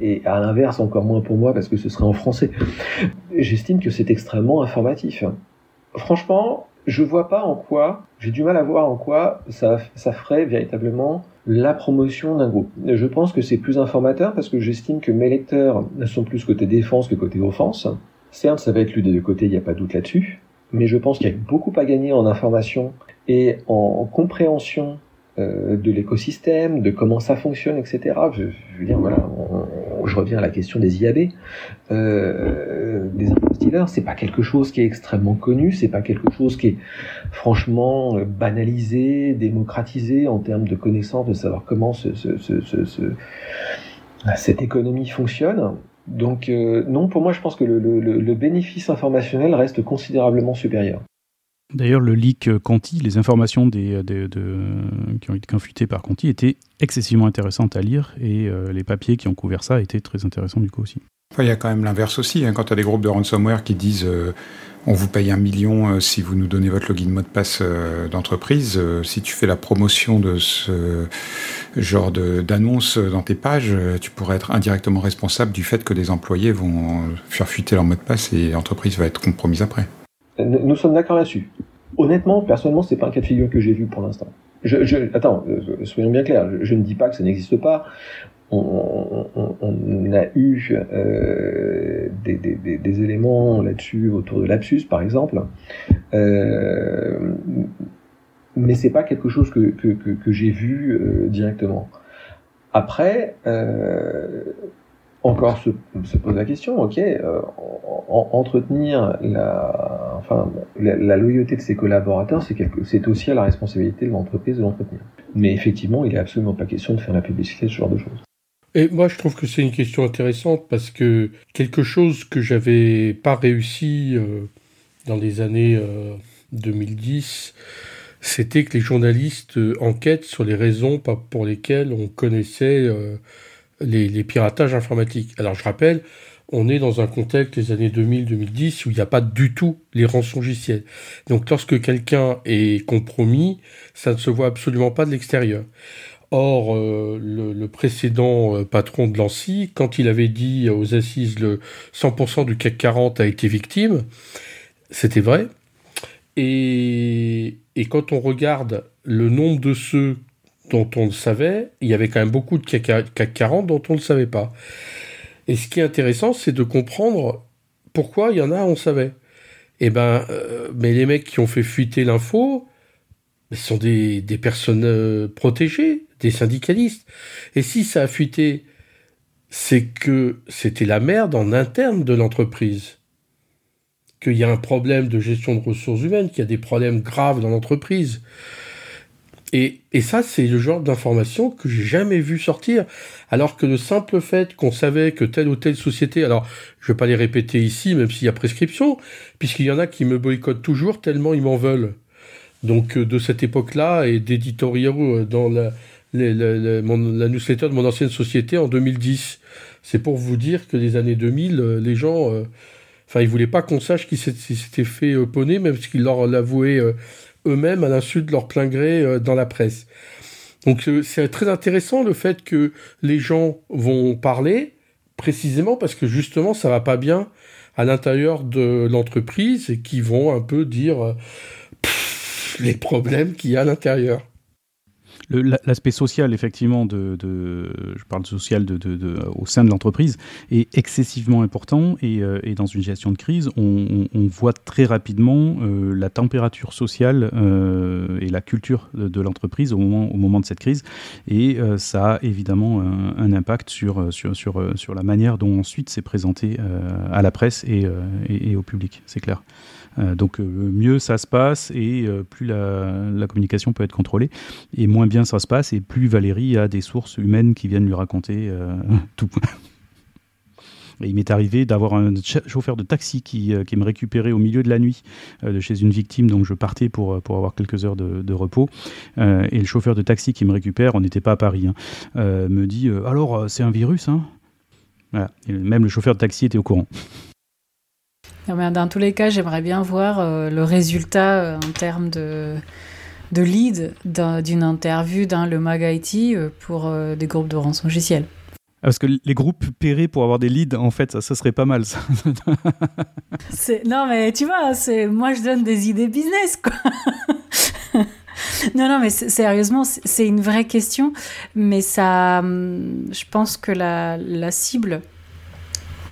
et, à l'inverse encore moins pour moi parce que ce serait en français. J'estime que c'est extrêmement informatif. Franchement, je vois pas en quoi, j'ai du mal à voir en quoi ça, ça ferait véritablement la promotion d'un groupe. Je pense que c'est plus informateur parce que j'estime que mes lecteurs sont plus côté défense que côté offense. Certes, ça va être lu des deux côtés, il n'y a pas de doute là-dessus, mais je pense qu'il y a beaucoup à gagner en information et en compréhension euh, de l'écosystème, de comment ça fonctionne, etc. Je, je veux dire, voilà, on, je reviens à la question des IAB, euh, des dealers, c'est pas quelque chose qui est extrêmement connu, c'est pas quelque chose qui est franchement banalisé, démocratisé en termes de connaissances, de savoir comment ce, ce, ce, cette économie fonctionne. Donc euh, non, pour moi, je pense que le, le, le bénéfice informationnel reste considérablement supérieur. D'ailleurs, le leak Conti, les informations des, qui ont été confutées par Conti étaient excessivement intéressantes à lire et les papiers qui ont couvert ça étaient très intéressants du coup aussi. il y a quand même l'inverse aussi. Hein, quand tu as des groupes de ransomware qui disent on vous paye un million euh, si vous nous donnez votre login mot de passe euh, d'entreprise. Euh, si tu fais la promotion de ce genre d'annonce dans tes pages, tu pourrais être indirectement responsable du fait que des employés vont faire fuiter leur mot de passe et l'entreprise va être compromise après. Nous sommes d'accord là-dessus. Honnêtement, personnellement, c'est pas un cas de figure que j'ai vu pour l'instant. Je, je, attends, soyons bien clairs. Je, ne dis pas que ça n'existe pas on, a eu euh, des, éléments là-dessus autour de l'absus, par exemple, euh, mais c'est pas quelque chose que, j'ai vu euh, directement. Après, euh, encore se, se, pose la question, ok, entretenir la, enfin, la, loyauté de ses collaborateurs, c'est aussi à la responsabilité de l'entreprise de l'entretenir. Mais effectivement, il est absolument pas question de faire la publicité ce genre de choses. Et moi, je trouve que c'est une question intéressante parce que quelque chose que j'avais pas réussi euh, dans les années 2010, euh, c'était que les journalistes euh, enquêtent sur les raisons pour lesquelles on connaissait les, piratages informatiques. Alors, je rappelle, on est dans un contexte des années 2000-2010 où il n'y a pas du tout les rançongiciels. Donc, lorsque quelqu'un est compromis, ça ne se voit absolument pas de l'extérieur. Or, euh, le, précédent euh, patron de Lancy, quand il avait dit aux assises le 100% du CAC 40 a été victime, c'était vrai. Et, quand on regarde le nombre de ceux dont on le savait, il y avait quand même beaucoup de CAC 40 dont on ne le savait pas. Et ce qui est intéressant, c'est de comprendre pourquoi il y en a, on savait. Eh ben, euh, mais les mecs qui ont fait fuiter l'info, ce sont des, des personnes protégées des syndicalistes. Et si ça a fuité, c'est que c'était la merde en interne de l'entreprise. Qu'il y a un problème de gestion de ressources humaines, qu'il y a des problèmes graves dans l'entreprise. Et, ça, c'est le genre d'information que j'ai jamais vu sortir. Alors que le simple fait qu'on savait que telle ou telle société, alors je vais pas les répéter ici, même s'il y a prescription, puisqu'il y en a qui me boycottent toujours tellement ils m'en veulent. Donc euh, de cette époque-là et d'éditoriaux euh, dans la, newsletter de mon ancienne société en 2010. C'est pour vous dire que les années 2000, euh, les gens, euh, enfin, ils voulaient pas qu'on sache qu'ils s'étaient fait euh, même qu'ils leur l'avouaient eux-mêmes à l'insu de leur plein gré dans la presse. Donc c'est très intéressant le fait que les gens vont parler, précisément parce que justement ça va pas bien à l'intérieur de l'entreprise et qui vont un peu dire les problèmes qu'il y a à l'intérieur. L'aspect social, effectivement, de, je parle social de, de, au sein de l'entreprise, est excessivement important et, euh, et, dans une gestion de crise, on, on, voit très rapidement euh, la température sociale euh, et la culture de, l'entreprise au moment, au moment de cette crise et ça a évidemment un, impact sur, sur, sur, sur, la manière dont ensuite c'est présenté à la presse et, et, et au public, c'est clair. Euh, donc euh, mieux ça se passe et euh, plus la, communication peut être contrôlée. Et moins bien ça se passe et plus Valérie a des sources humaines qui viennent lui raconter tout. Et il m'est arrivé d'avoir un chauffeur de taxi qui, qui, me récupérait au milieu de la nuit de chez une victime, donc je partais pour, pour avoir quelques heures de, repos. et le chauffeur de taxi qui me récupère, on n'était pas à Paris, hein, me dit Alors, c'est un virus hein? Même le chauffeur de taxi était au courant dans tous les cas, j'aimerais bien voir euh, le résultat euh, en termes de, de lead d'une interview d'un Le Mag IT euh, pour des groupes de rançon logiciel. Ah, parce que les groupes paieraient pour avoir des leads, en fait, ça, ça serait pas mal, ça. non, mais tu vois, moi, je donne des idées business, quoi. non, non, mais sérieusement, c'est une vraie question. Mais ça, hum, je pense que la, la cible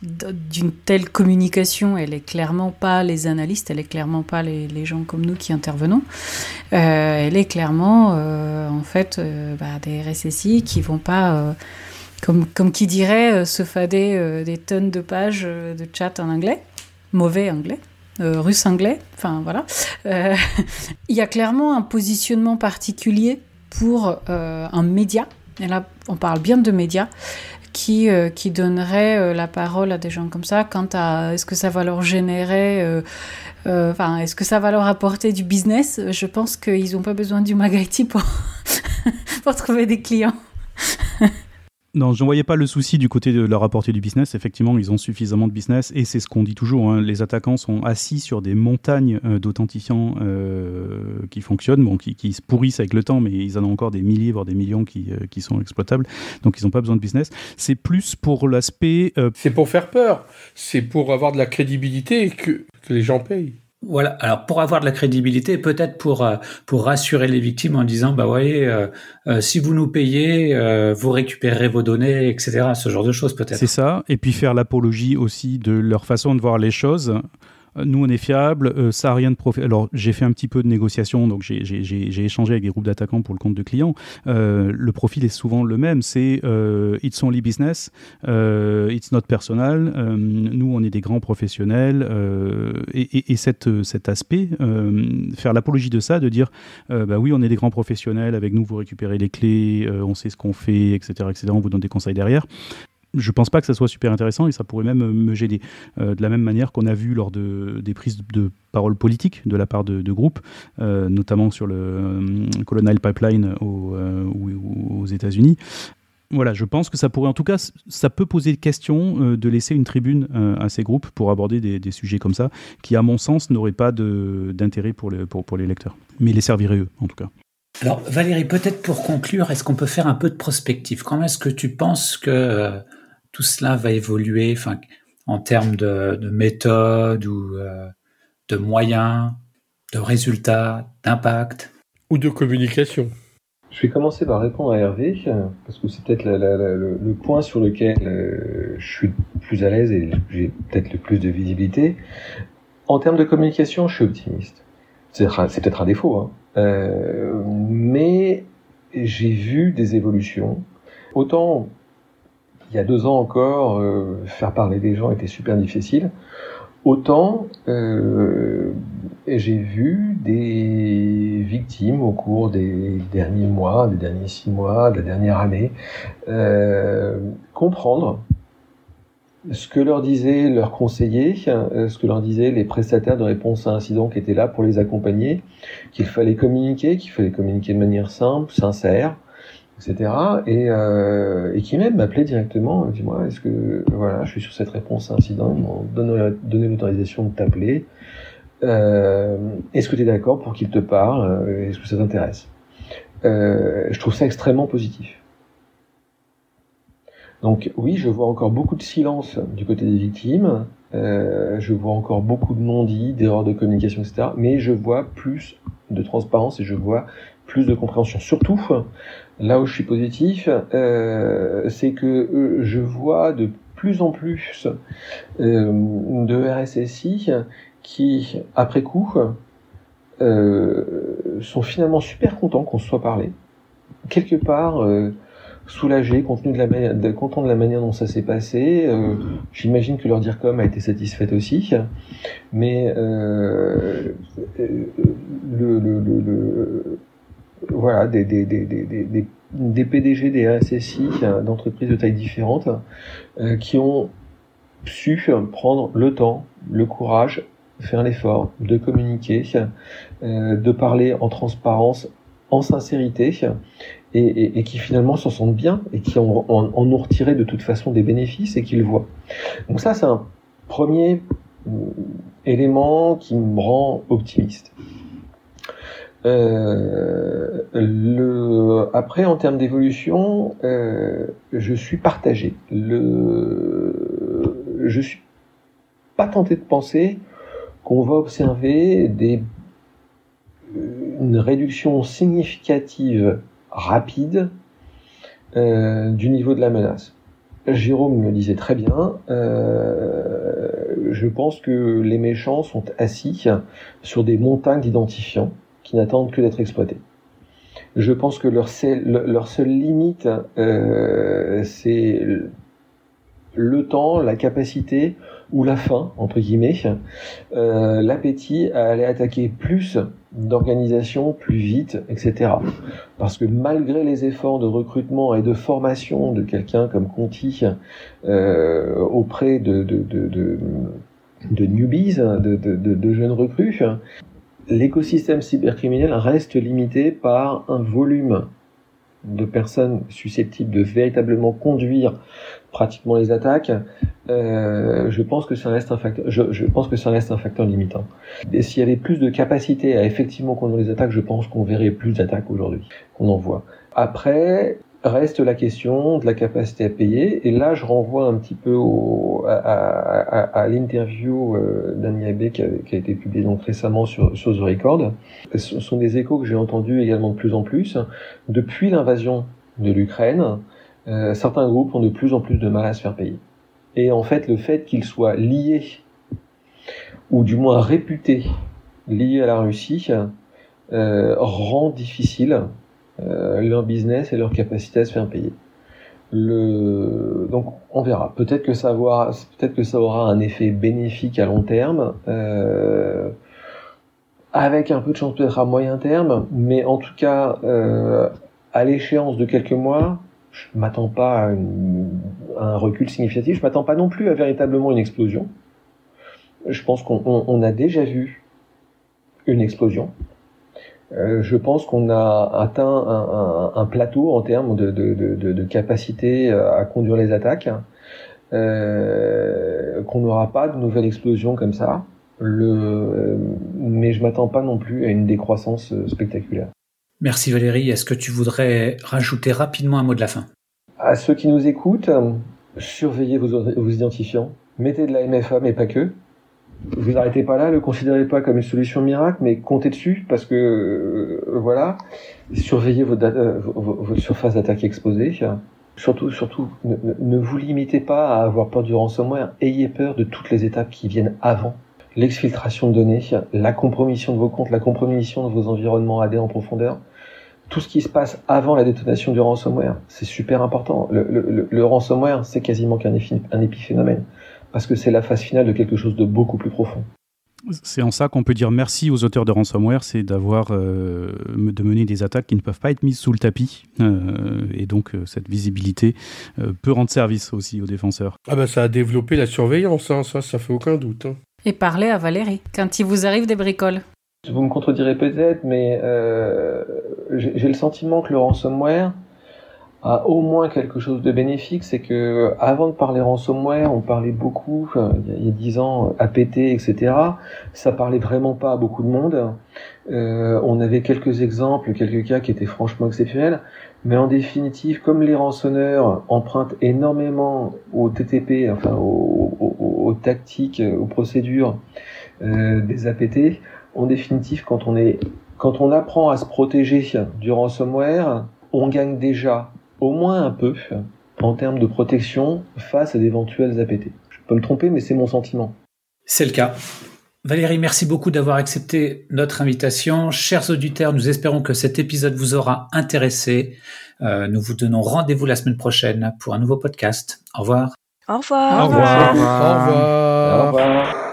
d'une telle communication, elle est clairement pas les analystes, elle est clairement pas les, gens comme nous qui intervenons. Euh, elle est clairement, euh, en fait, euh, bah, des RSSI qui vont pas, comme, comme qui dirait, se fader des tonnes de pages de chat en anglais, mauvais anglais. russe anglais, enfin voilà. Il y a clairement un positionnement particulier pour un média, et là on parle bien de médias, qui, qui donnerait la parole à des gens comme ça? Quant à est-ce que ça va leur générer enfin, est-ce que ça va leur apporter du business? Je pense qu'ils n'ont pas besoin du pour, pour trouver des clients. Non, je ne voyais pas le souci du côté de leur apporter du business. Effectivement, ils ont suffisamment de business et c'est ce qu'on dit toujours. Hein. Les attaquants sont assis sur des montagnes euh, d'authentifiants euh, qui fonctionnent, bon, qui, se pourrissent avec le temps, mais ils en ont encore des milliers, voire des millions qui, euh, qui sont exploitables. Donc, ils n'ont pas besoin de business. C'est plus pour l'aspect. C'est pour faire peur. C'est pour avoir de la crédibilité que, que les gens payent. Voilà. Alors pour avoir de la crédibilité, peut-être pour euh, pour rassurer les victimes en disant bah voyez, euh, euh, si vous nous payez, vous récupérerez vos données, etc. Ce genre de choses peut-être. C'est ça. Et puis faire l'apologie aussi de leur façon de voir les choses nous on est fiable, euh, ça a rien de profit. Alors j'ai fait un petit peu de négociation, donc j'ai échangé avec des groupes d'attaquants pour le compte de clients. Euh, le profil est souvent le même, c'est euh, it's only business, it's not personal. nous on est des grands professionnels et, et, cette, cet aspect, faire l'apologie de ça, de dire bah oui on est des grands professionnels, avec nous vous récupérez les clés, on sait ce qu'on fait, etc., etc. On vous donne des conseils derrière je pense pas que ça soit super intéressant et ça pourrait même me gêner. Euh, de la même manière qu'on a vu lors de, des prises de parole politiques de la part de, groupes, euh, notamment sur le euh, Colonial Pipeline aux États-Unis. Voilà, je pense que ça pourrait, en tout cas, ça peut poser question de laisser une tribune à ces groupes pour aborder des, sujets comme ça, qui, à mon sens, n'auraient pas d'intérêt pour les, pour, pour les lecteurs, mais les serviraient eux, en tout cas. Alors Valérie, peut-être pour conclure, est-ce qu'on peut faire un peu de prospective? Comment est-ce que tu penses que tout cela va évoluer enfin, en termes de, de méthode ou euh, de moyens, de résultats, d'impact Ou de communication je vais commencer par répondre à Hervé, parce que c'est peut-être le, point sur lequel euh, je suis plus à l'aise et j'ai peut-être le plus de visibilité. En termes de communication, je suis optimiste. C'est peut-être un défaut, hein. euh, mais j'ai vu des évolutions. Autant il y a deux ans encore, euh, faire parler des gens était super difficile. Autant euh, j'ai vu des victimes au cours des derniers mois, des derniers six mois, de la dernière année, euh, comprendre ce que leur disaient leurs conseillers, ce que leur disaient les prestataires de réponse à incidents qui étaient là pour les accompagner, qu'il fallait communiquer, qu'il fallait communiquer de manière simple, sincère, etc. Et, euh, et qui même m'appelait directement, dis-moi, est-ce que voilà, je suis sur cette réponse à incident, m'ont donné, l'autorisation de t'appeler. Euh, est-ce que tu es d'accord pour qu'il te parle euh, Est-ce que ça t'intéresse? Je trouve ça extrêmement positif. Donc oui, je vois encore beaucoup de silence du côté des victimes, je vois encore beaucoup de non-dits, d'erreurs de communication, etc. Mais je vois plus de transparence et je vois plus de compréhension. Surtout, là où je suis positif, euh, c'est que euh, je vois de plus en plus euh, de RSSI qui, après coup, sont finalement super contents qu'on se soit parlé. Quelque part, soulagés, contenus de la contents de la manière dont ça s'est passé. J'imagine que leur dire comme a été satisfaite aussi, mais le, le, le, voilà, des, des, des, des, des PDG, des RSSI euh, d'entreprises de taille différente euh, qui ont su prendre le temps, le courage, faire l'effort de communiquer, euh, de parler en transparence, en sincérité, et, qui finalement s'en sentent bien et qui en, ont retiré de toute façon des bénéfices et qui le voient. Donc ça, c'est un premier élément qui me rend optimiste. Euh, le, après, en termes d'évolution, euh, je suis partagé. Le, je suis pas tenté de penser qu'on va observer des, une réduction significative, rapide, euh, du niveau de la menace. Jérôme me disait très bien, euh, je pense que les méchants sont assis sur des montagnes d'identifiants qui n'attendent que d'être exploités. Je pense que leur, seule limite, euh, c'est le temps, la capacité ou la faim, entre guillemets, euh, l'appétit à aller attaquer plus d'organisations plus vite, etc. Parce que malgré les efforts de recrutement et de formation de quelqu'un comme Conti euh, auprès de, de, newbies, de jeunes recrues, l'écosystème cybercriminel reste limité par un volume de personnes susceptibles de véritablement conduire pratiquement les attaques, euh, je pense que ça reste un facteur. Je, pense que ça reste un facteur limitant. Et s'il y avait plus de capacité à effectivement conduire les attaques, je pense qu'on verrait plus d'attaques aujourd'hui qu'on en voit. Après, Reste la question de la capacité à payer. Et là, je renvoie un petit peu à, l'interview euh, d'Annie Abbé qui a, été publiée donc récemment sur, sur The Record. Ce sont des échos que j'ai entendus également de plus en plus. Depuis l'invasion de l'Ukraine, euh, certains groupes ont de plus en plus de mal à se faire payer. Et en fait, le fait qu'ils soient liés, ou du moins réputés, liés à la Russie, euh, rend difficile euh, leur business et leur capacité à se faire payer. Donc on verra. Peut-être que ça aura, peut-être que ça aura un effet bénéfique à long terme, euh, avec un peu de chance peut-être à moyen terme, mais en tout cas euh, à l'échéance de quelques mois, je m'attends pas à, un recul significatif. Je m'attends pas non plus à véritablement une explosion. Je pense qu'on on, on a déjà vu une explosion. Euh, je pense qu'on a atteint un, un, un, plateau en termes de, de, de, de, capacité à conduire les attaques, euh, qu'on n'aura pas de nouvelle explosion comme ça. Le, mais je m'attends pas non plus à une décroissance spectaculaire. Merci Valérie. Est-ce que tu voudrais rajouter rapidement un mot de la fin? À ceux qui nous écoutent, surveillez vos, vos identifiants. Mettez de la MFA, mais pas que vous arrêtez pas là, le considérez pas comme une solution miracle, mais comptez dessus parce que euh, voilà, surveillez votre, euh, votre surface d'attaque exposée. Surtout, surtout, ne, vous limitez pas à avoir peur du ransomware. Ayez peur de toutes les étapes qui viennent avant. L'exfiltration de données, la compromission de vos comptes, la compromission de vos environnements AD en profondeur. Tout ce qui se passe avant la détonation du ransomware, c'est super important. Le ransomware, c'est quasiment qu'un épiphénomène parce que c'est la phase finale de quelque chose de beaucoup plus profond. C'est en ça qu'on peut dire merci aux auteurs de ransomware, c'est d'avoir euh, de mener des attaques qui ne peuvent pas être mises sous le tapis, euh, et donc euh, cette visibilité euh, peut rendre service aussi aux défenseurs. Ah bah ça a développé la surveillance, hein, ça, ça fait aucun doute. Hein. Et parlez à Valérie quand il vous arrive des bricoles. Vous me contredirez peut-être, mais j'ai le sentiment que le ransomware a au moins quelque chose de bénéfique, c'est que avant de parler ransomware, on parlait beaucoup, euh, il y a dix ans, APT, etc. Ça parlait vraiment pas à beaucoup de monde. Euh, on avait quelques exemples, quelques cas qui étaient franchement exceptionnels, mais en définitive, comme les rançonneurs empruntent énormément au TTP, enfin aux, tactiques, aux procédures euh, des APT, en définitive, quand on est, quand on apprend à se protéger du ransomware, on gagne déjà au moins un peu en termes de protection face à d'éventuels APT. Je peux me tromper, mais c'est mon sentiment. C'est le cas. Valérie, merci beaucoup d'avoir accepté notre invitation. Chers auditeurs, nous espérons que cet épisode vous aura intéressé. Euh, nous vous donnons rendez-vous la semaine prochaine pour un nouveau podcast. Au revoir. Au revoir. Au revoir. Au revoir. Au revoir.